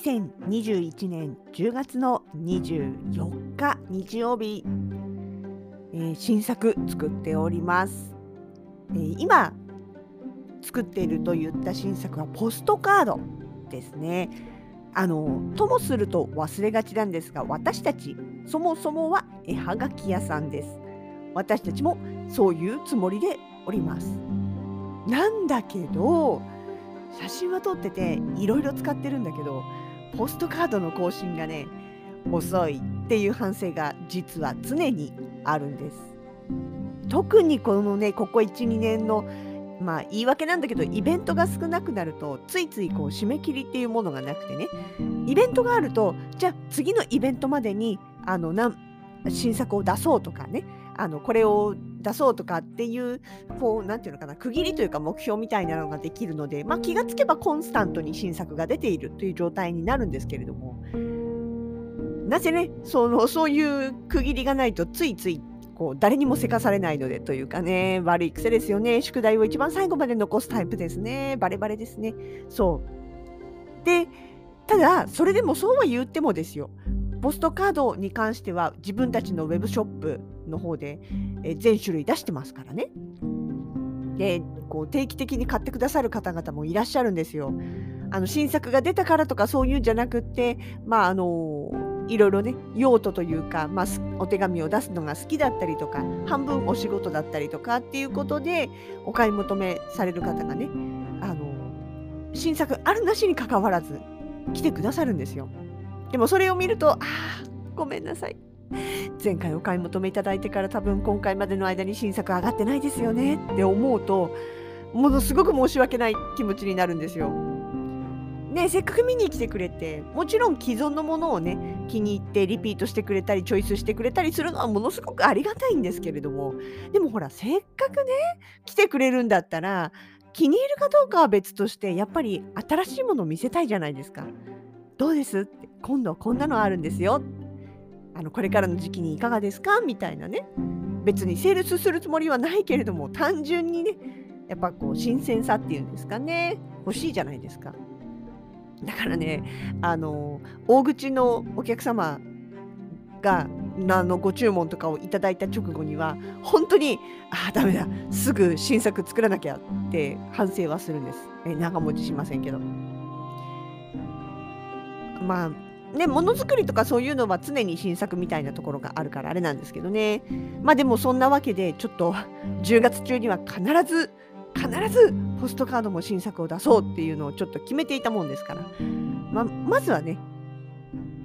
2021年10月の24日日曜日、えー新作作っております、えー今作っていると言った新作はポストカードですね。あのともすると忘れがちなんですが私たちそもそもは絵はがき屋さんです。私たちもそういうつもりでおります。なんだけど写真は撮ってていろいろ使ってるんだけどポストカードの更新がね遅いっていう反省が実は常にあるんです。特にこのねここ12年のまあ言い訳なんだけどイベントが少なくなるとついついこう締め切りっていうものがなくてね。イベントがあるとじゃあ次のイベントまでにあのな新作を出そうとかねあのこれを出そうとかっていうこうなんていうのかな区切りというか目標みたいなのができるので、まあ、気がつけばコンスタントに新作が出ているという状態になるんですけれども。なぜねそのそういう区切りがないとついついこう誰にもせかされないのでというかね悪い癖ですよね。宿題を一番最後まで残すタイプですね。バレバレですね。そう。でただそれでもそうは言ってもですよ。ポストカードに関しては自分たちのウェブショップの方で、え全種類出してますからね。でこう定期的に買ってくださる方々もいらっしゃるんですよ。あの新作が出たからとかそういうんじゃなくってまああのいろいろね用途というか、まあ、お手紙を出すのが好きだったりとか半分お仕事だったりとかっていうことでお買い求めされる方がねあの新作あるなしにかかわらず来てくださるんですよ。でもそれを見ると、ああ、ごめんなさい。前回お買い求めいただいてから多分今回までの間に新作上がってないですよねって思うと、ものすごく申し訳ない気持ちになるんですよ。ねせっかく見に来てくれて、もちろん既存のものをね、気に入ってリピートしてくれたり、チョイスしてくれたりするのはものすごくありがたいんですけれども、でもほら、せっかくね、来てくれるんだったら、気に入るかどうかは別として、やっぱり新しいものを見せたいじゃないですか。どうです？今度はこんなのあるんですよ。あのこれからの時期にいかがですか？みたいなね。別にセールスするつもりはないけれども単純にねやっぱこう新鮮さっていうんですかね。欲しいじゃないですか。だからねあの大口のお客様があのご注文とかをいただいた直後には本当にああダメだ。すぐ新作作らなきゃって反省はするんです。え長持ちしませんけど。まあねものづくりとかそういうのは常に新作みたいなところがあるからあれなんですけどね。まあでもそんなわけでちょっと10月中には必ず必ずポストカードも新作を出そうっていうのをちょっと決めていたもんですから。ままずはね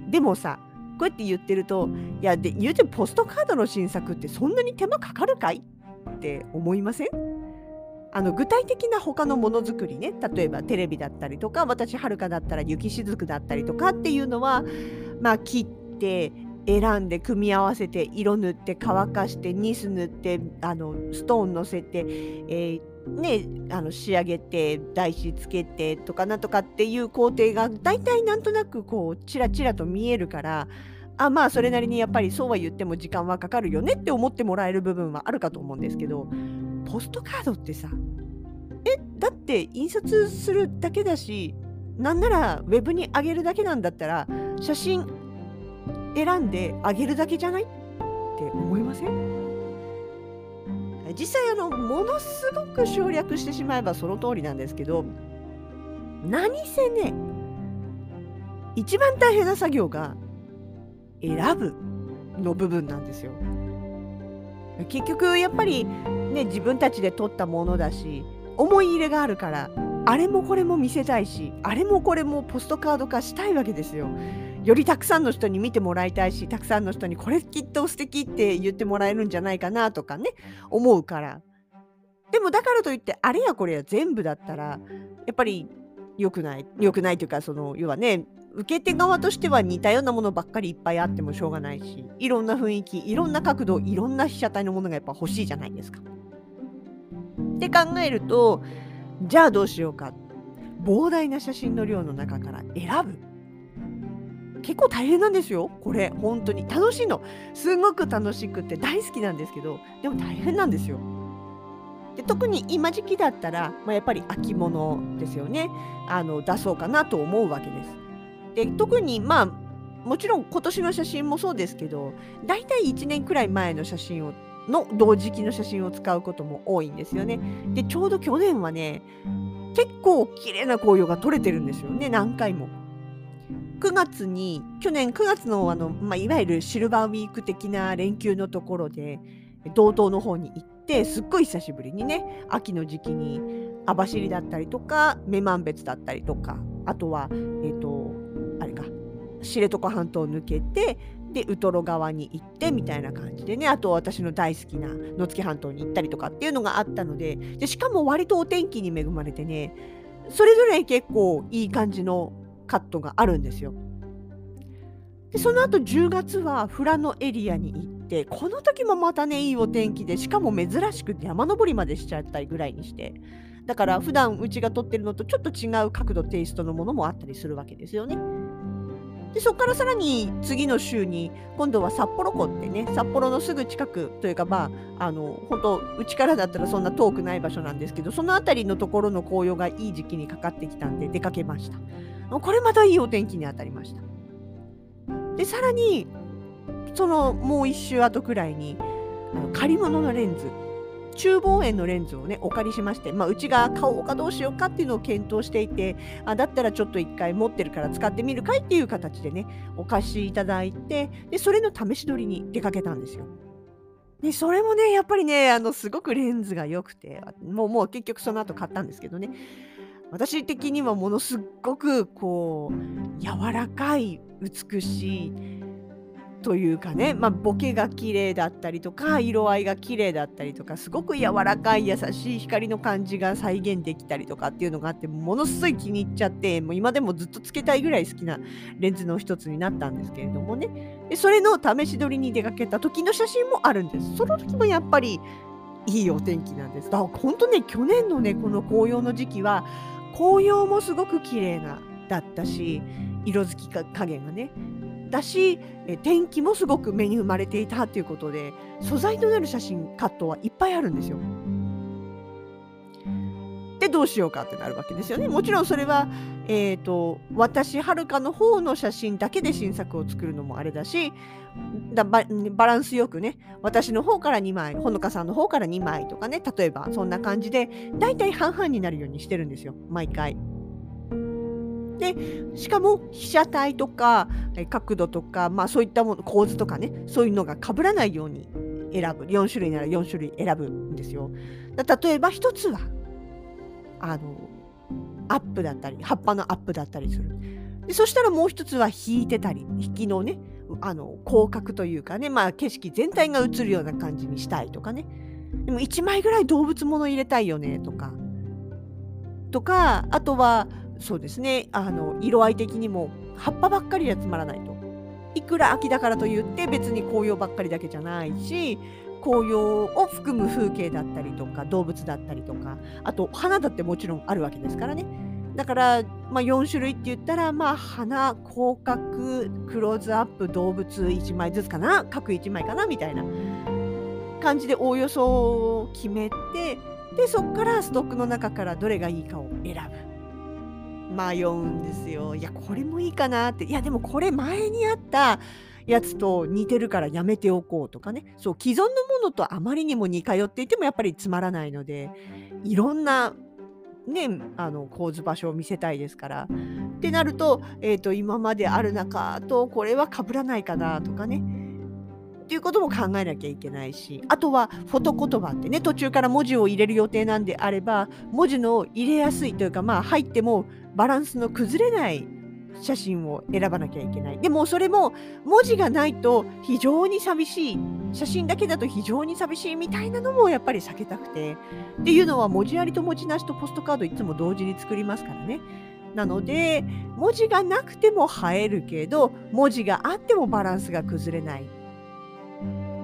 でもさこうやって言ってるといやで言うてポストカードの新作ってそんなに手間かかるかいって思いません？あの具体的な他のものづくりね。例えばテレビだったりとか私はるかだったら雪しずくだったりとかっていうのはまあ切って選んで組み合わせて色塗って乾かしてニス塗ってあのストーン乗せて、えーね、あの仕上げて台紙つけてとかなんとかっていう工程が大体なんとなくこうチラチラと見えるからあまあそれなりにやっぱりそうは言っても時間はかかるよねって思ってもらえる部分はあるかと思うんですけどポストカードってさえだって印刷するだけだしなんならウェブに上げるだけなんだったら写真選んで上げるだけじゃないって思いません？実際あのものすごく省略してしまえばその通りなんですけど何せね一番大変な作業が選ぶの部分なんですよ。結局やっぱりね自分たちで撮ったものだし思い入れがあるからあれもこれも見せたいしあれもこれもポストカード化したいわけですよ。よりたくさんの人に見てもらいたいしたくさんの人にこれきっと素敵って言ってもらえるんじゃないかなとかね思うから。でもだからといってあれやこれや全部だったらやっぱり良くない良くないというかその要はね受け手側としては似たようなものばっかりいっぱいあってもしょうがないしいろんな雰囲気いろんな角度いろんな被写体のものがやっぱ欲しいじゃないですか。って考えるとじゃあどうしようか。膨大な写真の量の中から選ぶ。結構大変なんですよ。これ本当に。楽しいの。すごく楽しくて大好きなんですけどでも大変なんですよ。で特に今時期だったら、まあ、やっぱり秋物ですよね。あの出そうかなと思うわけです。で特にまあもちろん今年の写真もそうですけど大体1年くらい前の写真をの同時期の写真を使うことも多いんですよね。でちょうど去年はね結構綺麗な紅葉が撮れてるんですよね何回も。9月に去年9月のあの、まあ、いわゆるシルバーウィーク的な連休のところで道東の方に行ってすっごい久しぶりにね秋の時期に網走だったりとか女満別だったりとかあとはえっ、知床半島を抜けてでウトロ川に行ってみたいな感じでねあと私の大好きな野付半島に行ったりとかっていうのがあったのででしかも割とお天気に恵まれてねそれぞれ結構いい感じのカットがあるんですよ。でその後10月は富良野エリアに行ってこの時もまたねいいお天気でしかも珍しく山登りまでしちゃったりぐらいにしてだから普段うちが撮ってるのとちょっと違う角度テイストのものもあったりするわけですよね。でそこからさらに次の週に今度は札幌湖ってね札幌のすぐ近くというかまああの本当うちからだったらそんな遠くない場所なんですけどその辺りのところの紅葉がいい時期にかかってきたんで出かけました。これまたいいお天気に当たりました。でさらにそのもう一周後くらいにあの借り物のレンズ中望遠のレンズをねお借りしまして、まあ、うちが買おうかどうしようかっていうのを検討していてあだったらちょっと一回持ってるから使ってみるかいっていう形でねお貸しいただいてでそれの試し撮りに出かけたんですよ。でそれもねやっぱりねあのすごくレンズが良くてもうもう結局その後買ったんですけどね私的にはものすごくこう柔らかい美しいというかね、まあ、ボケが綺麗だったりとか色合いが綺麗だったりとかすごく柔らかい優しい光の感じが再現できたりとかっていうのがあってものすごい気に入っちゃってもう今でもずっとつけたいぐらい好きなレンズの一つになったんですけれどもね。でそれの試し撮りに出かけた時の写真もあるんです。その時もやっぱりいいお天気なんです。だから本当ね去年のねこの紅葉の時期は紅葉もすごく綺麗なだったし色づき加減がねだし天気もすごく目に生まれていたということで素材となる写真カットはいっぱいあるんですよ。でどうしようかってなるわけですよね。もちろんそれは、えーと、私はるかの方の写真だけで新作を作るのもあれだしだバランスよくね私の方から2枚ほのかさんの方から2枚とかね例えばそんな感じで大体半々になるようにしてるんですよ毎回。でしかも被写体とか角度とか、まあ、そういったもの構図とかねそういうのが被らないように選ぶ4種類なら4種類選ぶんですよ。例えば1つはあのアップだったり葉っぱのアップだったりする。でそしたらもう1つは引いてたり引きのねあの広角というかね、まあ、景色全体が映るような感じにしたいとかねでも1枚ぐらい動物もの入れたいよねとかとかあとはそうですね。あの色合い的にも葉っぱばっかりではつまらないと。いくら秋だからといって別に紅葉ばっかりだけじゃないし紅葉を含む風景だったりとか動物だったりとかあと花だってもちろんあるわけですからね。だから、まあ、4種類って言ったら、まあ、花広角クローズアップ動物1枚ずつかな各1枚かなみたいな感じでおおよそ決めてでそこからストックの中からどれがいいかを選ぶ。迷うんですよ。いや、これもいいかなって。いや、でもこれ前にあったやつと似てるからやめておこうとかね。そう、既存のものとあまりにも似通っていてもやっぱりつまらないので、いろんなね、あの構図場所を見せたいですから。ってなると,、えーと、今まである中とこれは被らないかなとかね。っていうことも考えなきゃいけないしあとはフォト言葉ってね途中から文字を入れる予定なんであれば文字の入れやすいというかまあ入ってもバランスの崩れない写真を選ばなきゃいけない。でもそれも文字がないと非常に寂しい。写真だけだと非常に寂しいみたいなのもやっぱり避けたくて。っていうのは文字ありと文字なしとポストカードいつも同時に作りますからね。なので文字がなくても映えるけど文字があってもバランスが崩れない。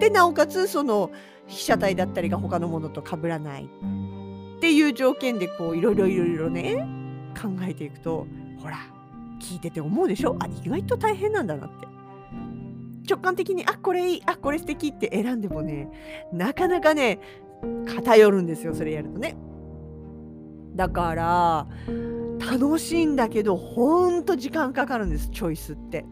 でなおかつその被写体だったりが他のものと被らないっていう条件でこういろいろいろいろね考えていくとほら聞いてて思うでしょ？あ意外と大変なんだなって。直感的にあこれいいあこれ素敵って選んでもねなかなかね偏るんですよそれやるとね。だから楽しいんだけどほんと時間かかるんですチョイスって。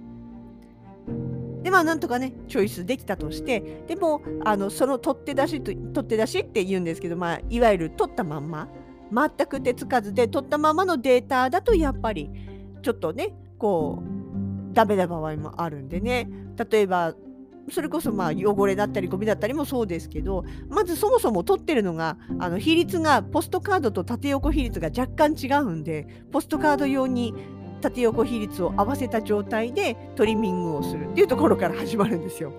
でまあなんとかねチョイスできたとしてでもあのその取って出しと取って出しって言うんですけど、まあ、いわゆる取ったまんま全く手つかずで取ったままのデータだとやっぱりちょっとねこうダメな場合もあるんでね。例えばそれこそまあ汚れだったりゴミだったりもそうですけどまずそもそも取ってるのがあの比率がポストカードと縦横比率が若干違うんでポストカード用に縦横比率を合わせた状態でトリミングをするっていうところから始まるんですよ。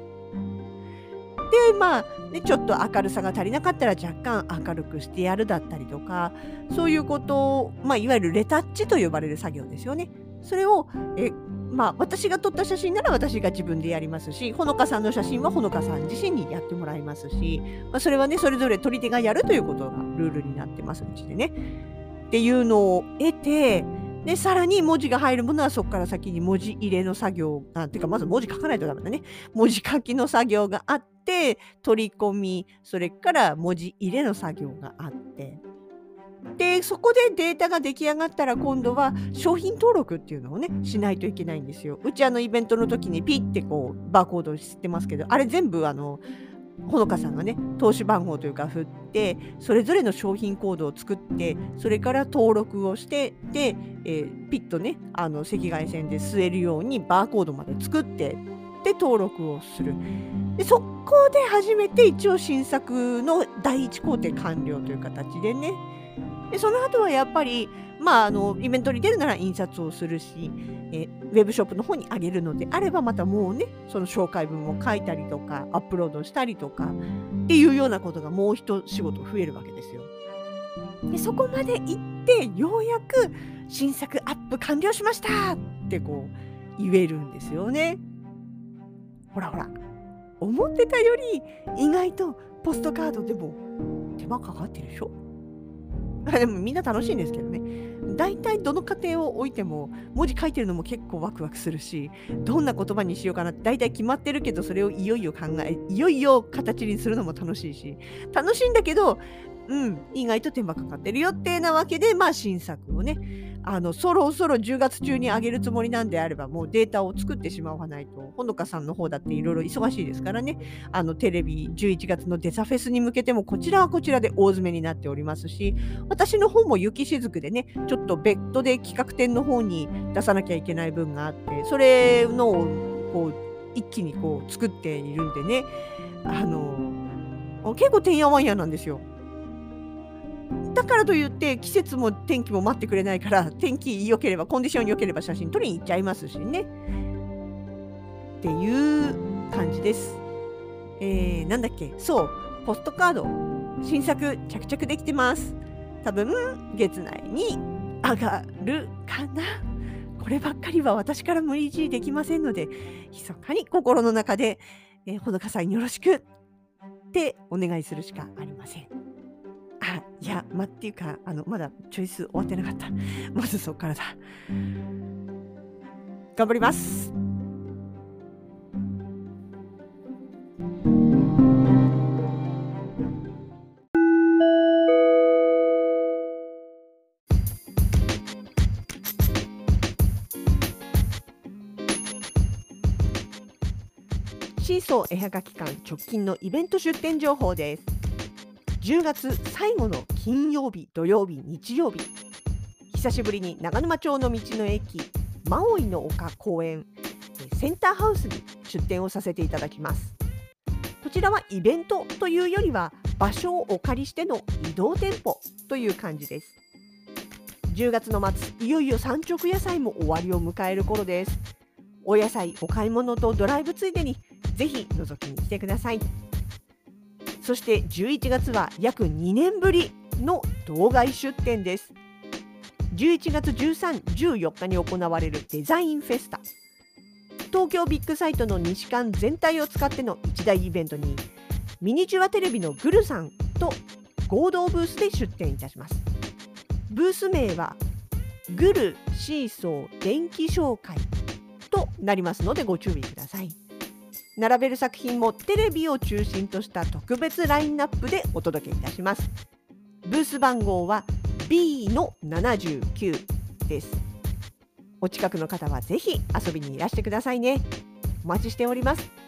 でまあ、ね、ちょっと明るさが足りなかったら若干明るくしてやるだったりとかそういうことを、まあ、いわゆるレタッチと呼ばれる作業ですよね。それをえまあ、私が撮った写真なら私が自分でやりますし、ほのかさんの写真はほのかさん自身にやってもらいますし、まあ、それはね、それぞれ撮り手がやるということがルールになってますうちでね。っていうのを得て、で、さらに文字が入るものはそこから先に文字入れの作業が、ていうかまず文字書かないとダメだね。文字書きの作業があって、取り込み、それから文字入れの作業があって。で、そこでデータが出来上がったら今度は商品登録っていうのをね、しないといけないんですよ。うちあのイベントの時にピッてこうバーコードを知ってますけど、あれ全部あの、ほのかさんがね投資番号というか振ってそれぞれの商品コードを作ってそれから登録をしてで、えー、ピッとねあの赤外線で吸えるようにバーコードまで作ってで登録をする。でそこで初めて一応新作の第一工程完了という形でね。でその後はやっぱりまあ、あのイベントに出るなら印刷をするし、えウェブショップの方にあげるのであればまたもうねその紹介文を書いたりとかアップロードしたりとかっていうようなことがもう一仕事増えるわけですよ。でそこまで行ってようやく新作アップ完了しましたってこう言えるんですよね。ほらほら思ってたより意外とポストカードでも手間かかってるでしょでもみんな楽しいんですけどね。大体どの家庭を置いても文字書いてるのも結構ワクワクするしどんな言葉にしようかなって大体決まってるけどそれをいよいよ考えいよいよ形にするのも楽しいし楽しいんだけどうん。意外と手間かかってるよってなわけでまあ新作をね。あのそろそろ10月中に上げるつもりなんであればもうデータを作ってしまわないとほのかさんの方だっていろいろ忙しいですからね。あのテレビ11月のデザフェスに向けてもこちらはこちらで大詰めになっておりますし私の方も雪しずくでねちょっと別途で企画展の方に出さなきゃいけない分があってそれのをこう一気にこう作っているんでね。あの結構てんやわんやなんですよ。だからといって季節も天気も待ってくれないから天気良ければコンディション良ければ写真撮りに行っちゃいますしねっていう感じです。えー、なんだっけ？そうポストカード新作着々できてます。多分月内に上がるかな。こればっかりは私から無理強いできませんので、密かに心の中で、えー、ほのかさんよろしくってお願いするしかありません。あ、いや、まっていうか、あの、まだチョイス終わってなかった。まずそこからだ。頑張ります。シーソー絵はがき館直近のイベント出店情報です。10月最後の金曜日土曜日日曜日。久しぶりに長沼町の道の駅マオイの丘公園センターハウスに出店をさせていただきます。こちらはイベントというよりは場所をお借りしての移動店舗という感じです。10月の末いよいよ産直野菜も終わりを迎える頃です。お野菜お買い物とドライブついでにぜひ覗きに来てください。そして11月は約2年ぶりの道外出店です。11月13、14日に行われるデザインフェスタ。東京ビッグサイトの西館全体を使っての一大イベントにミニチュアテレビのグルさんと合同ブースで出展いたします。ブース名はグルシーソー電気紹介となりますのでご注意ください。並べる作品もテレビを中心とした特別ラインナップでお届けいたします。ブース番号は B の79です。お近くの方はぜひ遊びにいらしてくださいね。お待ちしております。